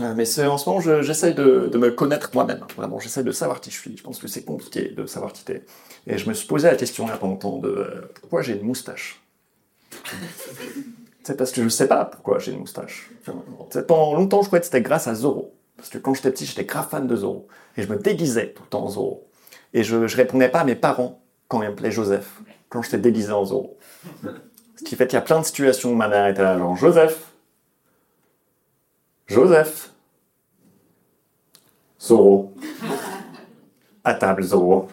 Euh, mais en ce moment, je- j'essaie de, me connaître moi-même. Vraiment, j'essaie de savoir qui je suis. Je pense que c'est compliqué de savoir qui t'es. Et je me suis posé la question a pas longtemps de euh, pourquoi j'ai une moustache? c'est parce que je sais pas pourquoi j'ai une moustache. Pendant longtemps, je croyais que c'était grâce à Zoro. Parce que quand j'étais petit, j'étais grave fan de Zoro. Et je me déguisais tout le temps en Zoro. Et je, je répondais pas à mes parents quand ils m'appelaient Joseph, quand j'étais déguisé en Zoro. Ce qui fait qu'il y a plein de situations où ma mère était là, genre Joseph. Joseph. Zoro. À table, Zoro.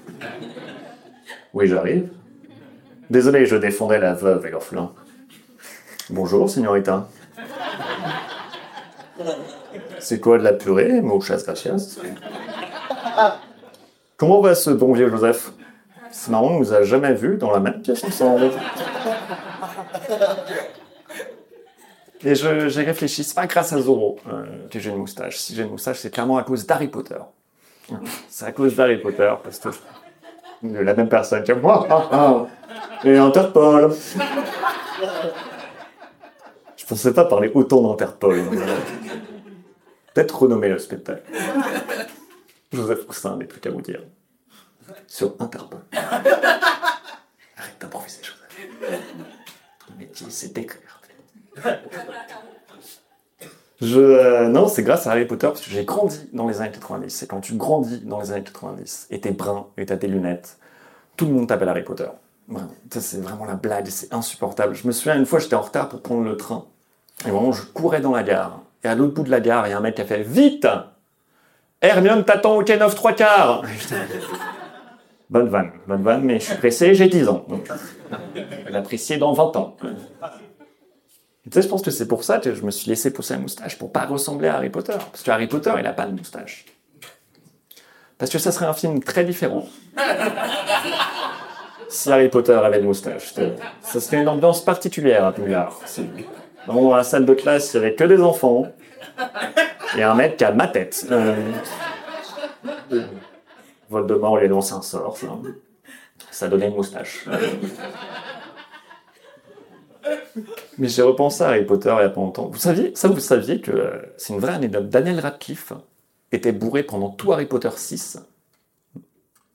Oui, j'arrive. Désolé, je défendais la veuve et l'orphelin. Bonjour, signorita. C'est quoi de la purée, muchas gracias? Comment va ce bon vieux Joseph? C'est marrant, on nous a jamais vus dans la même pièce ensemble. Et je- j'ai réfléchi, c'est pas grâce à Zoro euh, que j'ai une moustache. Si j'ai une moustache, c'est clairement à cause d'Harry Potter. C'est à cause d'Harry Potter, parce que de la même personne que moi. Ah, ah. Et Interpol. Je pensais pas parler autant d'Interpol. Peut-être renommer le spectacle. Joseph Poussin n'est plus qu'à vous dire. Sur Interpol. Arrête d'improviser, Joseph. Ton métier, c'est d'écrire. Je, euh, non, c'est grâce à Harry Potter parce que j'ai grandi dans les années 90. Et quand tu grandis dans les années 90 et t'es brun et t'as tes lunettes, tout le monde t'appelle Harry Potter. C'est vraiment la blague, c'est insupportable. Je me souviens une fois, j'étais en retard pour prendre le train. Et vraiment, je courais dans la gare. Et à l'autre bout de la gare, il y a un mec qui a fait Vite Hermione t'attend au quai 9 3 quarts Bonne vanne, bonne vanne, mais je suis pressé, j'ai 10 ans. Donc, l'apprécier dans 20 ans. Tu sais, je pense que c'est pour ça que je me suis laissé pousser la moustache, pour pas ressembler à Harry Potter. Parce que Harry Potter, il a pas de moustache. Parce que ça serait un film très différent. Si Harry Potter avait une moustache. Ça serait une ambiance particulière à Vraiment, dans la salle de classe, il y avait que des enfants. Et un mec qui a ma tête. Euh... Voldemort lui a lancé un sort. Ça, ça donnait une moustache. Mais j'ai repensé à Harry Potter il y a pas longtemps. Vous saviez, ça vous saviez que euh, c'est une vraie anecdote. Daniel Radcliffe était bourré pendant tout Harry Potter 6.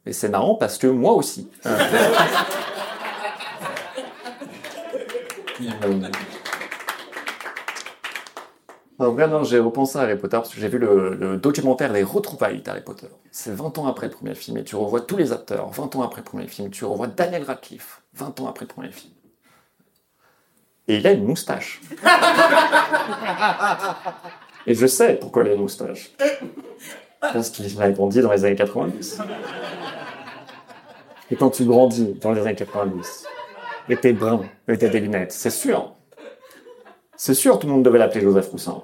Et c'est marrant parce que moi aussi. Euh, En vrai, non, j'ai repensé à Harry Potter parce que j'ai vu le, le documentaire Les retrouvailles d'Harry Potter. C'est 20 ans après le premier film et tu revois tous les acteurs. 20 ans après le premier film, tu revois Daniel Radcliffe. 20 ans après le premier film. Et il a une moustache. Et je sais pourquoi il a une moustache. Parce qu'il a grandi dans les années 90. Et quand tu grandis dans les années 90, et t'es brun, et t'as des lunettes, c'est sûr. C'est sûr, tout le monde devait l'appeler Joseph Roussin.